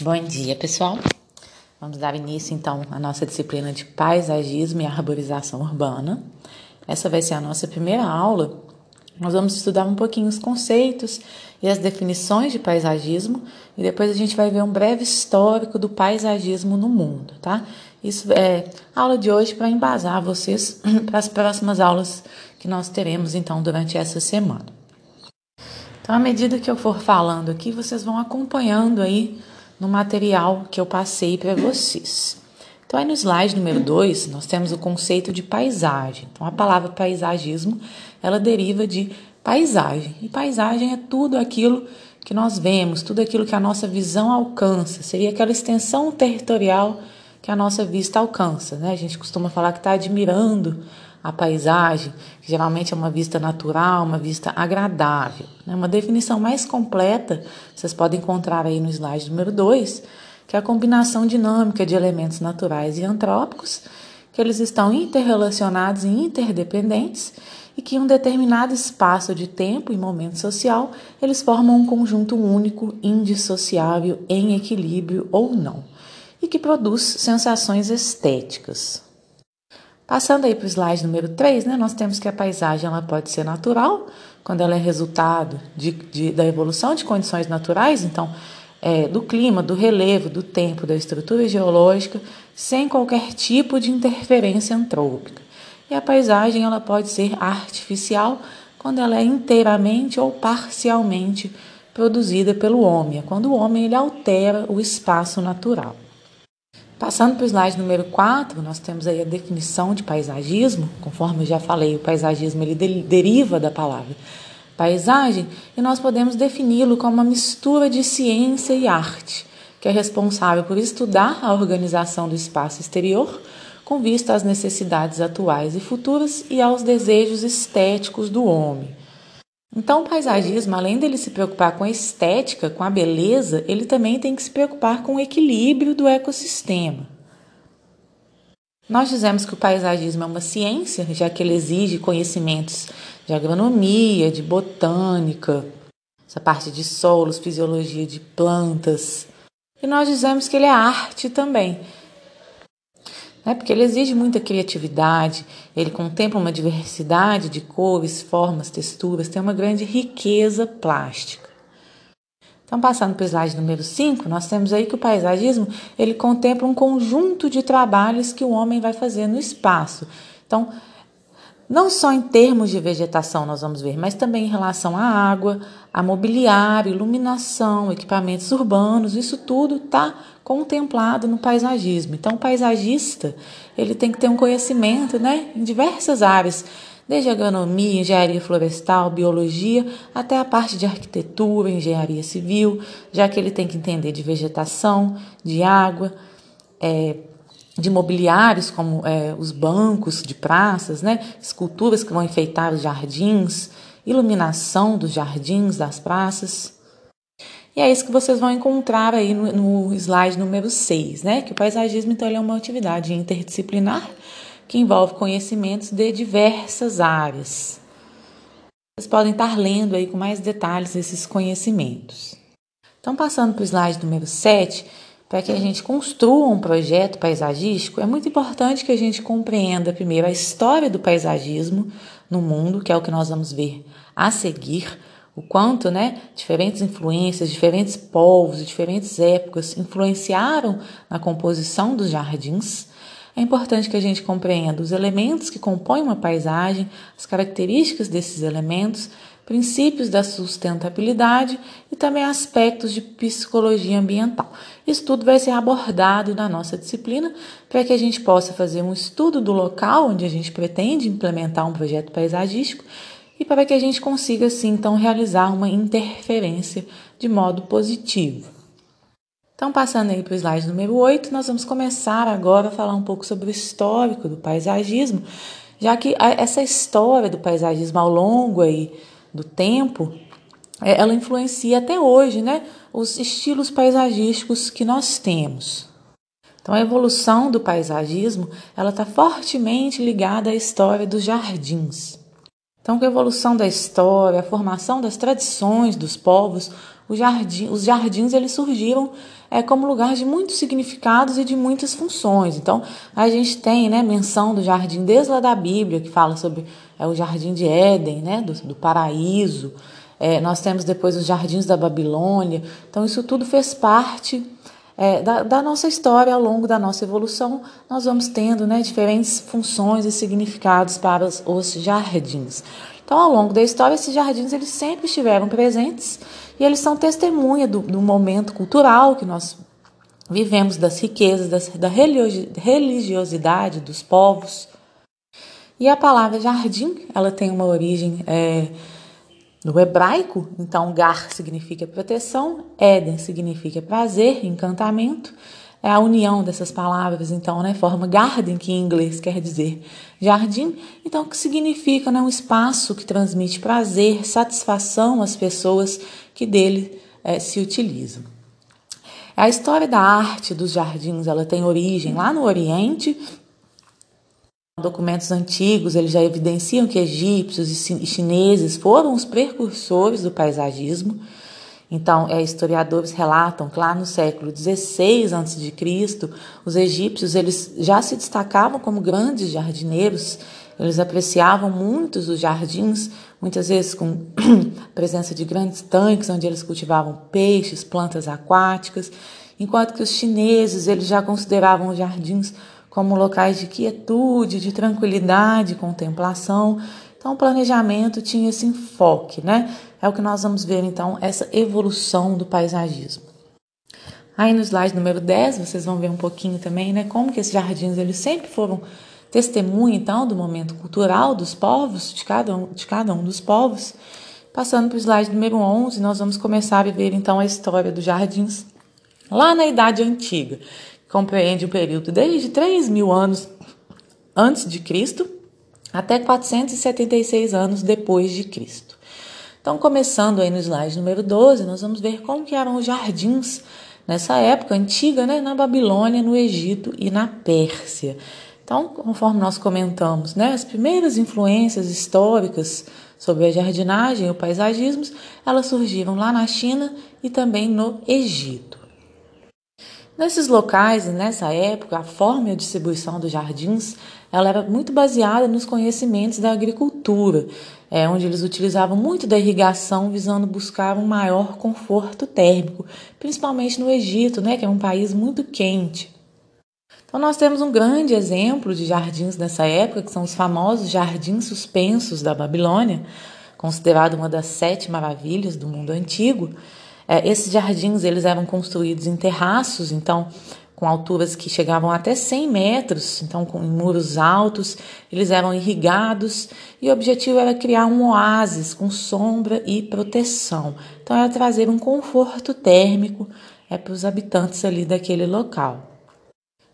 Bom dia, pessoal. Vamos dar início então à nossa disciplina de paisagismo e arborização urbana. Essa vai ser a nossa primeira aula. Nós vamos estudar um pouquinho os conceitos e as definições de paisagismo e depois a gente vai ver um breve histórico do paisagismo no mundo, tá? Isso é a aula de hoje para embasar vocês para as próximas aulas que nós teremos então durante essa semana. Então, à medida que eu for falando aqui, vocês vão acompanhando aí no material que eu passei para vocês. Então, aí no slide número 2, nós temos o conceito de paisagem. Então, a palavra paisagismo, ela deriva de paisagem. E paisagem é tudo aquilo que nós vemos, tudo aquilo que a nossa visão alcança. Seria aquela extensão territorial que a nossa vista alcança, né? A gente costuma falar que está admirando a paisagem, que geralmente é uma vista natural, uma vista agradável. Né? Uma definição mais completa, vocês podem encontrar aí no slide número 2, que é a combinação dinâmica de elementos naturais e antrópicos, que eles estão interrelacionados e interdependentes e que em um determinado espaço de tempo e momento social, eles formam um conjunto único, indissociável, em equilíbrio ou não, e que produz sensações estéticas. Passando aí para o slide número 3, né, nós temos que a paisagem ela pode ser natural, quando ela é resultado de, de da evolução de condições naturais, então, é, do clima, do relevo, do tempo, da estrutura geológica, sem qualquer tipo de interferência antrópica. E a paisagem ela pode ser artificial, quando ela é inteiramente ou parcialmente produzida pelo homem, é quando o homem ele altera o espaço natural. Passando para o slide número 4, nós temos aí a definição de paisagismo. Conforme eu já falei, o paisagismo ele deriva da palavra paisagem e nós podemos defini-lo como uma mistura de ciência e arte, que é responsável por estudar a organização do espaço exterior com vista às necessidades atuais e futuras e aos desejos estéticos do homem então, o paisagismo, além dele se preocupar com a estética, com a beleza, ele também tem que se preocupar com o equilíbrio do ecossistema. Nós dizemos que o paisagismo é uma ciência, já que ele exige conhecimentos de agronomia, de botânica, essa parte de solos, fisiologia de plantas. E nós dizemos que ele é arte também, né? porque ele exige muita criatividade, ele contempla uma diversidade de cores, formas, texturas, tem uma grande riqueza plástica. Então, passando para o slide número 5, nós temos aí que o paisagismo ele contempla um conjunto de trabalhos que o homem vai fazer no espaço. Então, não só em termos de vegetação nós vamos ver, mas também em relação à água, a mobiliário, iluminação, equipamentos urbanos, isso tudo está contemplado no paisagismo. Então, o paisagista ele tem que ter um conhecimento né, em diversas áreas, desde agronomia, engenharia florestal, biologia, até a parte de arquitetura, engenharia civil, já que ele tem que entender de vegetação, de água, é, de mobiliários como é, os bancos de praças, né, esculturas que vão enfeitar os jardins, iluminação dos jardins, das praças. E é isso que vocês vão encontrar aí no, no slide número 6, né? Que o paisagismo, então, é uma atividade interdisciplinar que envolve conhecimentos de diversas áreas. Vocês podem estar lendo aí com mais detalhes esses conhecimentos. Então, passando para o slide número 7, para que a gente construa um projeto paisagístico, é muito importante que a gente compreenda primeiro a história do paisagismo no mundo, que é o que nós vamos ver a seguir, o quanto, né, diferentes influências, diferentes povos, diferentes épocas influenciaram na composição dos jardins. É importante que a gente compreenda os elementos que compõem uma paisagem, as características desses elementos, princípios da sustentabilidade e também aspectos de psicologia ambiental. Isso tudo vai ser abordado na nossa disciplina para que a gente possa fazer um estudo do local onde a gente pretende implementar um projeto paisagístico e para que a gente consiga, assim, então, realizar uma interferência de modo positivo. Então, passando aí para o slide número 8, nós vamos começar agora a falar um pouco sobre o histórico do paisagismo, já que essa história do paisagismo ao longo aí do tempo, é, ela influencia até hoje né, os estilos paisagísticos que nós temos. Então, a evolução do paisagismo ela está fortemente ligada à história dos jardins. Então, com a evolução da história, a formação das tradições dos povos, os jardins eles surgiram é, como lugar de muitos significados e de muitas funções. Então, a gente tem né, menção do jardim desde lá da Bíblia, que fala sobre é, o jardim de Éden, né, do, do paraíso. É, nós temos depois os jardins da Babilônia. Então, isso tudo fez parte é, da, da, nossa história ao longo da nossa evolução. Nós vamos tendo né, diferentes funções e significados para os, os jardins. Então, ao longo da história, esses jardins eles sempre estiveram presentes e eles são testemunha do, do momento cultural que nós vivemos, das riquezas, das, da religiosidade dos povos. E a palavra jardim, ela tem uma origem é, no hebraico, então gar significa proteção, Éden significa prazer, encantamento, é a união dessas palavras, então, né, forma garden, que em inglês quer dizer jardim, então que significa né, um espaço que transmite prazer, satisfação às pessoas que dele é, se utilizam. A história da arte dos jardins, ela tem origem lá no Oriente. Documentos antigos eles já evidenciam que egípcios e chineses foram os precursores do paisagismo. Então, é, historiadores relatam que lá no século XVI a.C., os egípcios eles já se destacavam como grandes jardineiros, eles apreciavam muito os jardins, muitas vezes com presença de grandes tanques onde eles cultivavam peixes, plantas aquáticas, enquanto que os chineses eles já consideravam os jardins como locais de quietude, de tranquilidade, contemplação. Então, o planejamento tinha esse enfoque, né? É o que nós vamos ver então, essa evolução do paisagismo. Aí no slide número 10, vocês vão ver um pouquinho também, né, como que esses jardins eles sempre foram testemunha então do momento cultural dos povos, de cada um, de cada um dos povos. Passando para o slide número 11, nós vamos começar a ver então a história dos jardins lá na Idade Antiga, compreende o período desde 3 mil anos antes de Cristo até 476 anos depois de Cristo. Então, começando aí no slide número 12, nós vamos ver como que eram os jardins nessa época antiga, né, na Babilônia, no Egito e na Pérsia. Então, conforme nós comentamos, né, as primeiras influências históricas sobre a jardinagem e o paisagismo, elas surgiram lá na China e também no Egito. Nesses locais, nessa época, a forma e a distribuição dos jardins ela era muito baseada nos conhecimentos da agricultura, é, onde eles utilizavam muito da irrigação visando buscar um maior conforto térmico, principalmente no Egito, né, que é um país muito quente. Então nós temos um grande exemplo de jardins nessa época, que são os famosos jardins suspensos da Babilônia, considerado uma das sete maravilhas do mundo antigo. É, esses jardins eles eram construídos em terraços, então com alturas que chegavam até 100 metros, então com muros altos, eles eram irrigados e o objetivo era criar um oásis com sombra e proteção. Então era trazer um conforto térmico é, para os habitantes ali daquele local.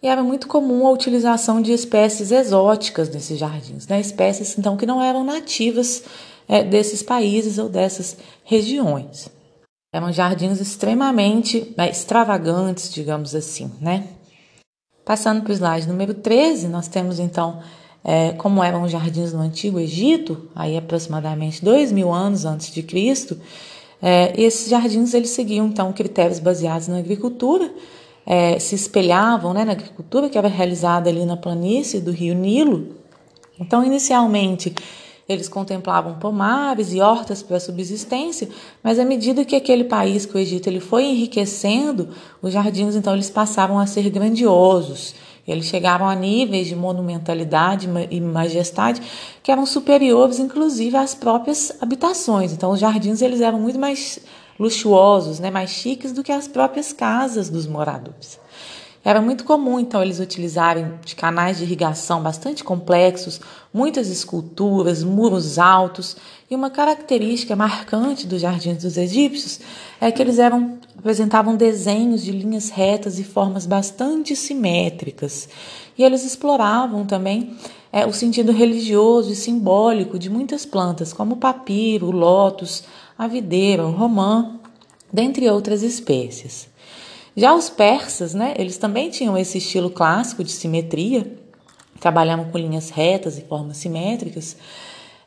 E era muito comum a utilização de espécies exóticas nesses jardins, né? espécies então que não eram nativas é, desses países ou dessas regiões. Eram jardins extremamente né, extravagantes, digamos assim, né? Passando para o slide número 13, nós temos então é, como eram os jardins no Antigo Egito, aí aproximadamente dois mil anos antes de Cristo. É, esses jardins eles seguiam então critérios baseados na agricultura, é, se espelhavam né, na agricultura que era realizada ali na planície do Rio Nilo. Então, inicialmente eles contemplavam pomares e hortas para subsistência, mas à medida que aquele país, que o Egito, ele foi enriquecendo, os jardins então eles passaram a ser grandiosos. Eles chegaram a níveis de monumentalidade e majestade que eram superiores, inclusive, às próprias habitações. Então, os jardins eles eram muito mais luxuosos, né, mais chiques do que as próprias casas dos moradores. Era muito comum, então, eles utilizarem de canais de irrigação bastante complexos, muitas esculturas, muros altos, e uma característica marcante dos jardins dos egípcios é que eles eram, apresentavam desenhos de linhas retas e formas bastante simétricas. E eles exploravam também é, o sentido religioso e simbólico de muitas plantas, como o papiro, o lótus, a videira, o romã, dentre outras espécies. Já os persas, né, eles também tinham esse estilo clássico de simetria, trabalhavam com linhas retas e formas simétricas.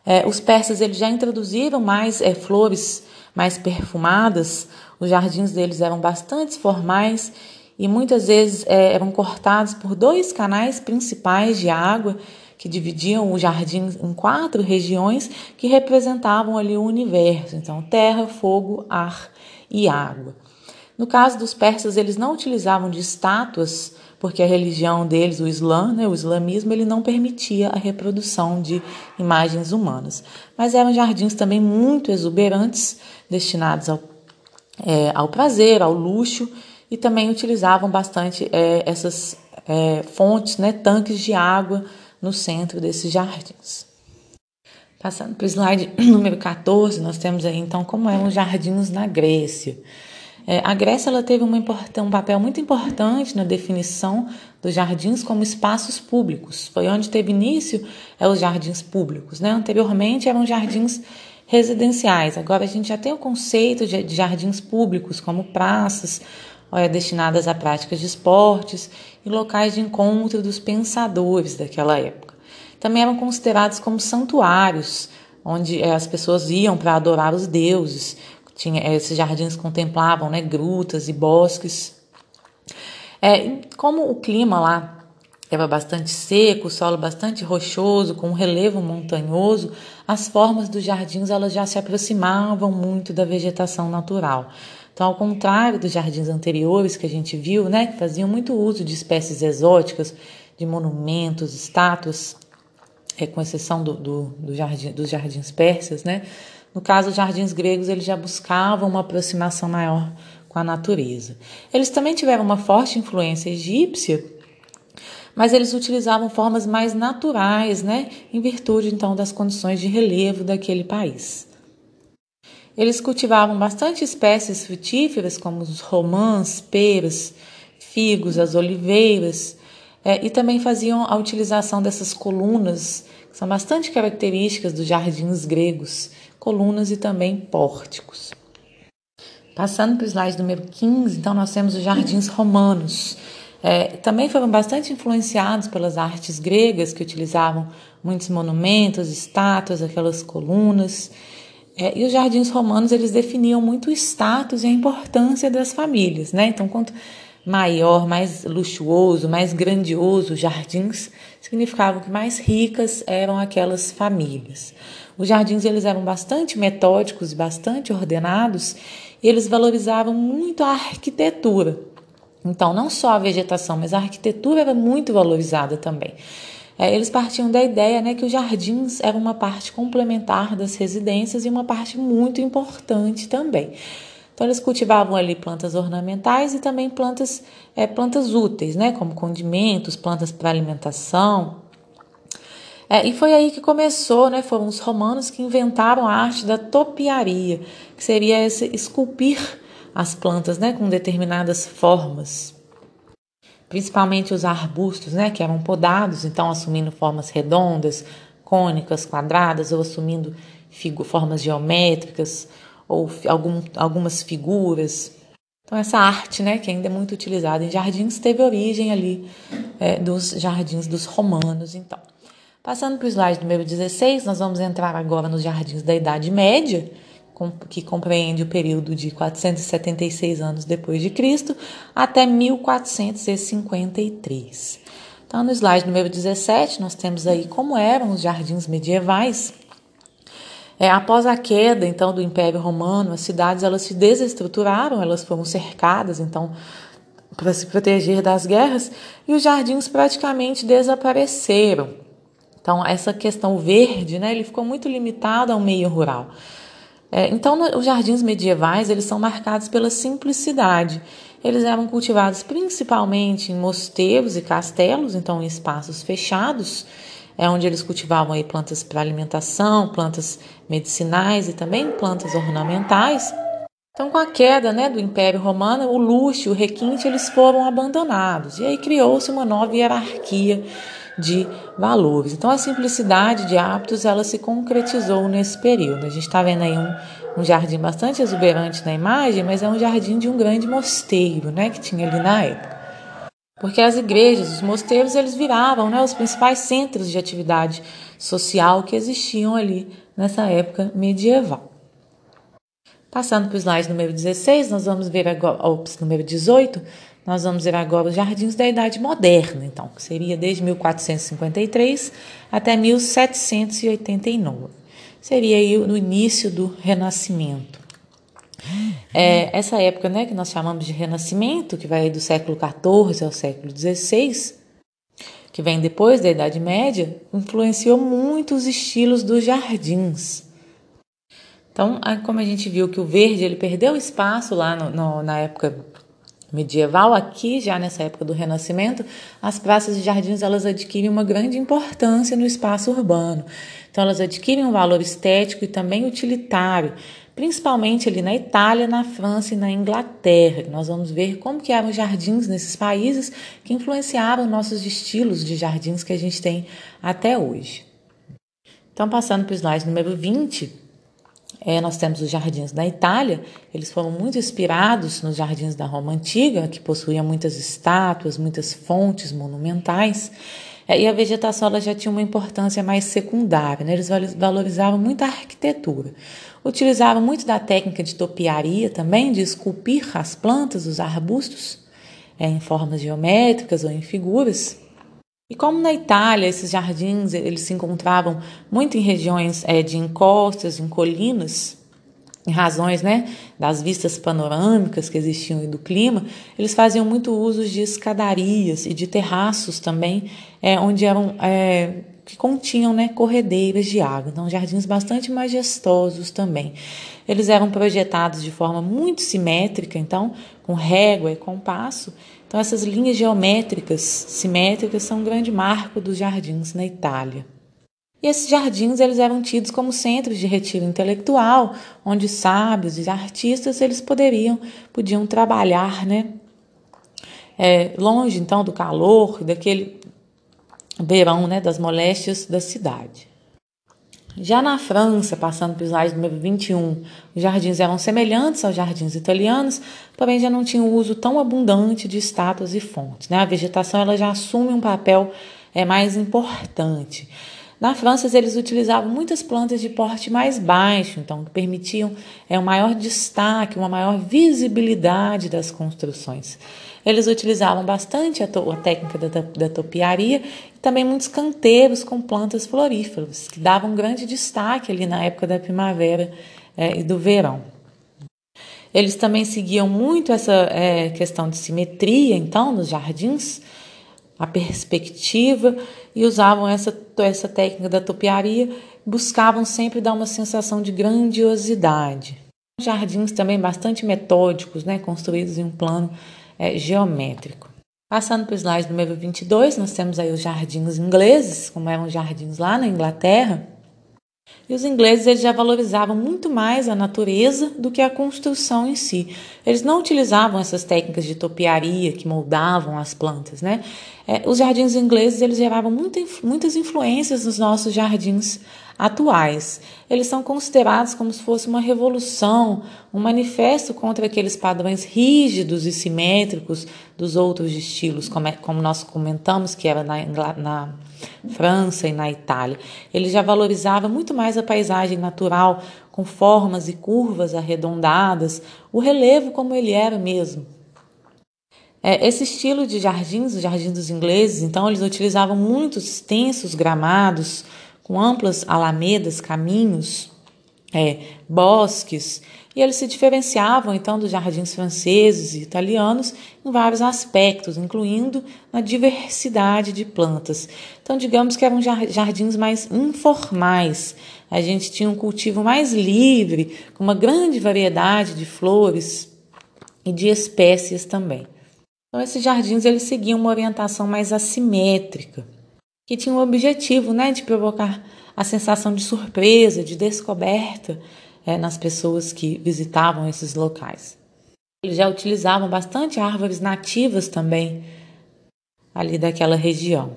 É, os persas eles já introduziram mais é, flores mais perfumadas, os jardins deles eram bastante formais e muitas vezes é, eram cortados por dois canais principais de água que dividiam o jardim em quatro regiões que representavam ali o universo, então terra, fogo, ar e água. No caso dos persas, eles não utilizavam de estátuas, porque a religião deles, o Islã, né, o islamismo, ele não permitia a reprodução de imagens humanas. Mas eram jardins também muito exuberantes, destinados ao, é, ao prazer, ao luxo, e também utilizavam bastante é, essas é, fontes, né, tanques de água no centro desses jardins. Passando para o slide número 14, nós temos aí então como eram os jardins na Grécia. É, a Grécia ela teve um papel muito importante na definição dos jardins como espaços públicos. Foi onde teve início é, os jardins públicos. Né? Anteriormente eram jardins residenciais. Agora a gente já tem o conceito de, de jardins públicos, como praças, é, destinadas a práticas de esportes e locais de encontro dos pensadores daquela época. Também eram considerados como santuários, onde é, as pessoas iam para adorar os deuses, tinha, eh, esses jardins contemplavam né, grutas e bosques. É, como o clima lá era bastante seco, o solo bastante rochoso, com um relevo montanhoso, as formas dos jardins elas já se aproximavam muito da vegetação natural. Então, ao contrário dos jardins anteriores que a gente viu, né, que faziam muito uso de espécies exóticas, de monumentos, estátuas, é, com exceção do, do, do jardim, dos jardins persas, né, no caso, os jardins gregos eles já buscavam uma aproximação maior com a natureza. Eles também tiveram uma forte influência egípcia, mas eles utilizavam formas mais naturais, né, em virtude então das condições de relevo daquele país. Eles cultivavam bastante espécies frutíferas, como os romãs, peras, figos, as oliveiras, é, e também faziam a utilização dessas colunas, são bastante características dos jardins gregos, colunas e também pórticos. Passando para o slide número 15, então nós temos os jardins romanos. É, também foram bastante influenciados pelas artes gregas, que utilizavam muitos monumentos, estátuas, aquelas colunas. É, e os jardins romanos eles definiam muito o status e a importância das famílias, né? Então, quanto maior, mais luxuoso, mais grandioso os jardins, significava que mais ricas eram aquelas famílias. Os jardins eles eram bastante metódicos, bastante ordenados, e eles valorizavam muito a arquitetura. Então, não só a vegetação, mas a arquitetura era muito valorizada também. É, eles partiam da ideia né, que os jardins eram uma parte complementar das residências e uma parte muito importante também. Então eles cultivavam ali plantas ornamentais e também plantas, é, plantas úteis, né, como condimentos, plantas para alimentação, é, e foi aí que começou, né? Foram os romanos que inventaram a arte da topiaria, que seria esse esculpir as plantas, né, com determinadas formas. Principalmente os arbustos, né, que eram podados, então assumindo formas redondas, cônicas, quadradas, ou assumindo formas geométricas, ou algum, algumas figuras. Então, essa arte, né, que ainda é muito utilizada em jardins, teve origem ali é, dos jardins dos romanos, então. Passando para o slide número 16, nós vamos entrar agora nos jardins da Idade Média, que compreende o período de 476 anos depois de Cristo até 1453. Então, no slide número 17, nós temos aí como eram os jardins medievais. É, após a queda, então, do Império Romano, as cidades elas se desestruturaram, elas foram cercadas, então, para se proteger das guerras, e os jardins praticamente desapareceram. Então, essa questão verde, né, ele ficou muito limitado ao meio rural. É, então, no, os jardins medievais, eles são marcados pela simplicidade. Eles eram cultivados principalmente em mosteiros e castelos, então em espaços fechados, é onde eles cultivavam aí plantas para alimentação, plantas medicinais e também plantas ornamentais. Então, com a queda né, do Império Romano, o luxo e o requinte eles foram abandonados. E aí criou-se uma nova hierarquia de valores. Então, a simplicidade de hábitos ela se concretizou nesse período. A gente está vendo aí um, um jardim bastante exuberante na imagem, mas é um jardim de um grande mosteiro, né, que tinha ali na época. Porque as igrejas, os mosteiros, eles viravam né, os principais centros de atividade social que existiam ali nessa época medieval. Passando para o slide número 16, nós vamos ver agora, ops, número 18, nós vamos ver agora os jardins da Idade Moderna, então, que seria desde 1453 até 1789. Seria aí no início do Renascimento. É, essa época, né, que nós chamamos de Renascimento, que vai do século XIV ao século XVI, que vem depois da Idade Média, influenciou muito os estilos dos jardins. Então, como a gente viu que o verde ele perdeu espaço lá no, no, na época medieval, aqui já nessa época do Renascimento, as praças e jardins elas adquirem uma grande importância no espaço urbano. Então, elas adquirem um valor estético e também utilitário, principalmente ali na Itália, na França e na Inglaterra. Nós vamos ver como que eram os jardins nesses países que influenciaram nossos estilos de jardins que a gente tem até hoje. Então, passando para o slide número 20, é, nós temos os jardins da Itália, eles foram muito inspirados nos jardins da Roma Antiga, que possuíam muitas estátuas, muitas fontes monumentais, é, e a vegetação já tinha uma importância mais secundária, né? eles valorizavam muito a arquitetura. Utilizavam muito da técnica de topiaria também, de esculpir as plantas, os arbustos, é, em formas geométricas ou em figuras. E como na Itália esses jardins eles se encontravam muito em regiões é, de encostas, em colinas, em razões né, das vistas panorâmicas que existiam e do clima, eles faziam muito uso de escadarias e de terraços também, é, onde eram é, que continham né, corredeiras de água. Então, jardins bastante majestosos também. Eles eram projetados de forma muito simétrica, então, com régua e compasso, então, essas linhas geométricas simétricas são um grande marco dos jardins na Itália. E esses jardins eles eram tidos como centros de retiro intelectual, onde sábios e artistas eles poderiam podiam trabalhar, né? É, longe então do calor, daquele verão, né, das moléstias da cidade. Já na França, passando para o slide número 21, os jardins eram semelhantes aos jardins italianos, porém já não tinham uso tão abundante de estátuas e fontes. Né? A vegetação ela já assume um papel é, mais importante. Na França, eles utilizavam muitas plantas de porte mais baixo, então que permitiam é, um maior destaque, uma maior visibilidade das construções. Eles utilizavam bastante a, a técnica da, da topiaria e também muitos canteiros com plantas floríferas, que davam um grande destaque ali na época da primavera é, e do verão. Eles também seguiam muito essa é, questão de simetria, então, nos jardins, a perspectiva, e usavam essa, essa técnica da topiaria, buscavam sempre dar uma sensação de grandiosidade. Jardins também bastante metódicos, né, construídos em um plano é, geométrico. Passando para o slide número 22, nós temos aí os jardins ingleses, como eram os jardins lá na Inglaterra. E os ingleses eles já valorizavam muito mais a natureza do que a construção em si. Eles não utilizavam essas técnicas de topiaria que moldavam as plantas, né? É, os jardins ingleses eles geravam muita, muitas influências nos nossos jardins atuais. Eles são considerados como se fosse uma revolução, um manifesto contra aqueles padrões rígidos e simétricos dos outros estilos, como, é, como nós comentamos que era na, na França e na Itália. Ele já valorizava muito mais a paisagem natural, com formas e curvas arredondadas, o relevo como ele era mesmo. É, esse estilo de jardins, os jardins dos ingleses, então, eles utilizavam muitos extensos gramados, com amplas alamedas, caminhos, é, bosques, e eles se diferenciavam então dos jardins franceses e italianos em vários aspectos, incluindo na diversidade de plantas. Então, digamos que eram jardins mais informais. A gente tinha um cultivo mais livre, com uma grande variedade de flores e de espécies também. Então, esses jardins eles seguiam uma orientação mais assimétrica que tinha o objetivo né, de provocar a sensação de surpresa, de descoberta é, nas pessoas que visitavam esses locais. Eles já utilizavam bastante árvores nativas também ali daquela região.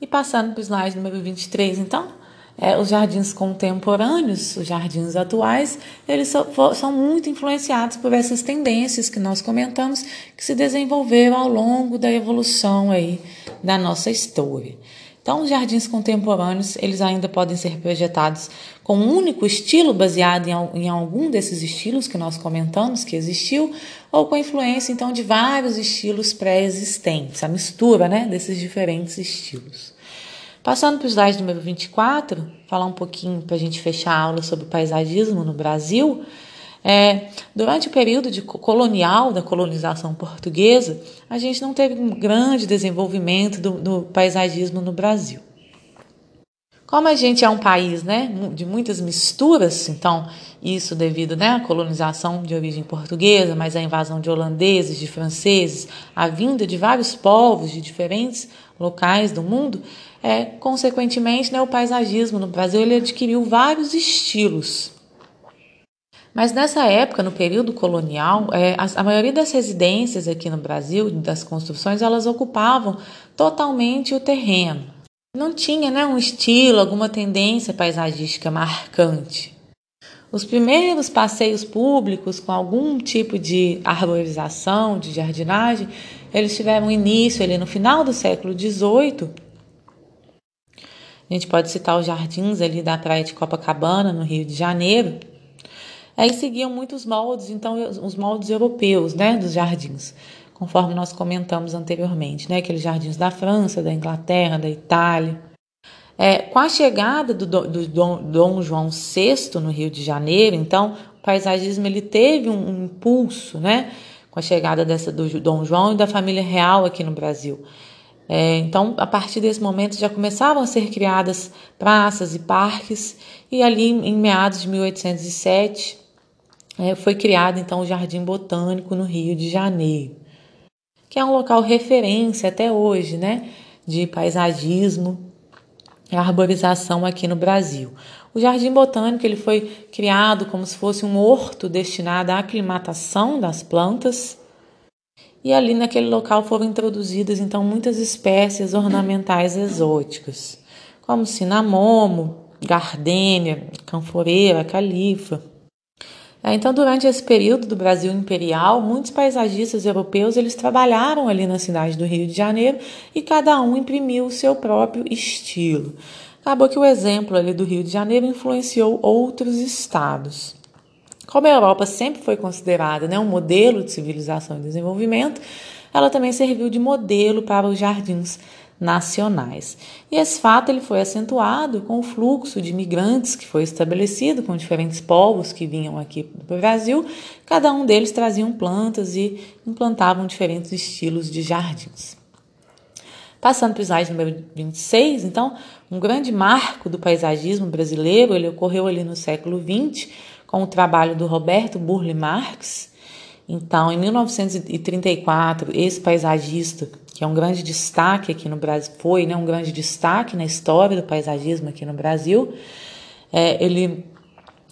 E passando para o slide número 23, então, é, os jardins contemporâneos, os jardins atuais, eles são, são muito influenciados por essas tendências que nós comentamos que se desenvolveram ao longo da evolução aí da nossa história. Então, os jardins contemporâneos, eles ainda podem ser projetados com um único estilo, baseado em, em algum desses estilos que nós comentamos que existiu, ou com influência, então, de vários estilos pré-existentes, a mistura, né, desses diferentes estilos. Passando para o slide número 24, falar um pouquinho para a gente fechar a aula sobre paisagismo no Brasil. É, durante o período de colonial da colonização portuguesa, a gente não teve um grande desenvolvimento do, do paisagismo no Brasil. Como a gente é um país né, de muitas misturas, então isso devido né, à colonização de origem portuguesa, mas a invasão de holandeses, de franceses, a vinda de vários povos de diferentes locais do mundo, é, consequentemente né, o paisagismo no Brasil ele adquiriu vários estilos. Mas nessa época, no período colonial, é, a, a, maioria das residências aqui no Brasil, das construções, elas ocupavam totalmente o terreno. Não tinha né, um estilo, alguma tendência paisagística marcante. Os primeiros passeios públicos com algum tipo de arborização, de jardinagem, eles tiveram início ali no final do século XVIII. A gente pode citar os jardins ali da praia de Copacabana, no Rio de Janeiro, Aí seguiam muitos moldes, então os moldes europeus, né, dos jardins, conforme nós comentamos anteriormente, né, aqueles jardins da França, da Inglaterra, da Itália. É, com a chegada do, do, do Dom João VI no Rio de Janeiro, então o paisagismo ele teve um, um impulso, né, com a chegada dessa do Dom João e da família real aqui no Brasil. É, então, a partir desse momento já começavam a ser criadas praças e parques, e ali em meados de 1807 é, foi criado então o Jardim Botânico no Rio de Janeiro, que é um local referência até hoje, né, de paisagismo e arborização aqui no Brasil. O Jardim Botânico ele foi criado como se fosse um horto destinado à aclimatação das plantas. E ali naquele local foram introduzidas então muitas espécies ornamentais exóticas, como cinamomo, gardênia, canforeira, califa. É, então, durante esse período do Brasil imperial, muitos paisagistas europeus eles trabalharam ali na cidade do Rio de Janeiro e cada um imprimiu o seu próprio estilo. Acabou que o exemplo ali do Rio de Janeiro influenciou outros estados. Como a Europa sempre foi considerada né, um modelo de civilização e desenvolvimento, ela também serviu de modelo para os jardins nacionais. E esse fato ele foi acentuado com o fluxo de imigrantes que foi estabelecido com diferentes povos que vinham aqui para o Brasil. Cada um deles traziam plantas e implantavam diferentes estilos de jardins. Passando para o slide número 26, então, um grande marco do paisagismo brasileiro, ele ocorreu ali no século XX, com o trabalho do Roberto Burle Marx. Então, em 1934, esse paisagista que é um grande destaque aqui no Brasil, foi né, um grande destaque na história do paisagismo aqui no Brasil. É, ele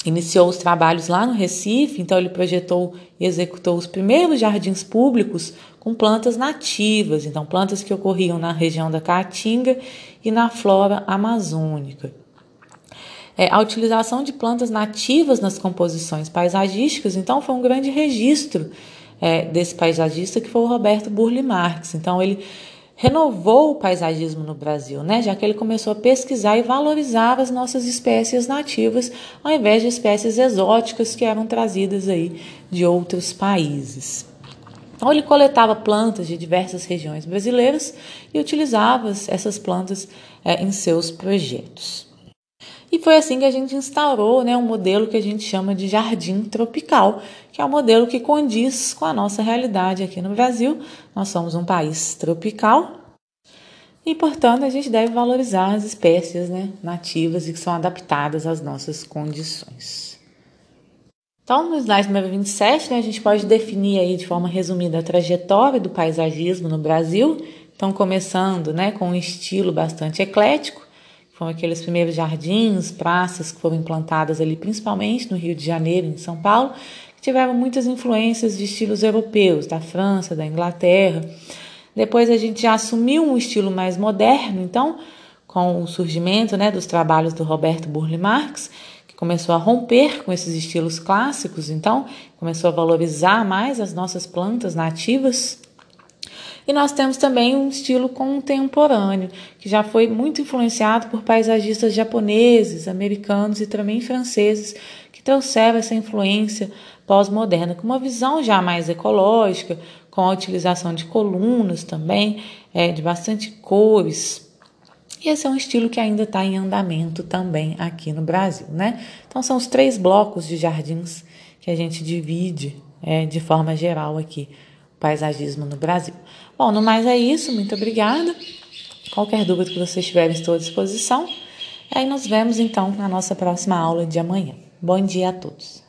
iniciou os trabalhos lá no Recife, então ele projetou e executou os primeiros jardins públicos com plantas nativas, então plantas que ocorriam na região da Caatinga e na flora amazônica. É, a utilização de plantas nativas nas composições paisagísticas, então, foi um grande registro é, desse paisagista, que foi o Roberto Burle Marx. Então, ele renovou o paisagismo no Brasil, né? já que ele começou a pesquisar e valorizar as nossas espécies nativas, ao invés de espécies exóticas que eram trazidas aí de outros países. Então, ele coletava plantas de diversas regiões brasileiras e utilizava essas plantas é, em seus projetos. E foi assim que a gente instaurou né, um modelo que a gente chama de jardim tropical, que é um modelo que condiz com a nossa realidade aqui no Brasil. Nós somos um país tropical e, portanto, a gente deve valorizar as espécies né, nativas e que são adaptadas às nossas condições. Então, no slide número 27, né, a gente pode definir aí de forma resumida a trajetória do paisagismo no Brasil. Então, começando né, com um estilo bastante eclético, foram aqueles primeiros jardins, praças que foram implantadas ali, principalmente no Rio de Janeiro, em São Paulo, que tiveram muitas influências de estilos europeus, da França, da Inglaterra. Depois a gente já assumiu um estilo mais moderno, então, com o surgimento né, dos trabalhos do Roberto Burle Marx, que começou a romper com esses estilos clássicos, então, começou a valorizar mais as nossas plantas nativas E nós temos também um estilo contemporâneo, que já foi muito influenciado por paisagistas japoneses, americanos e também franceses, que trouxeram essa influência pós-moderna, com uma visão já mais ecológica, com a utilização de colunas também, é, de bastante cores. E esse é um estilo que ainda está em andamento também aqui no Brasil, né? Então são os três blocos de jardins que a gente divide é, de forma geral aqui o paisagismo no Brasil. Bom, no mais é isso, muito obrigada. Qualquer dúvida que vocês tiverem, estou à disposição. E aí nos vemos então na nossa próxima aula de amanhã. Bom dia a todos.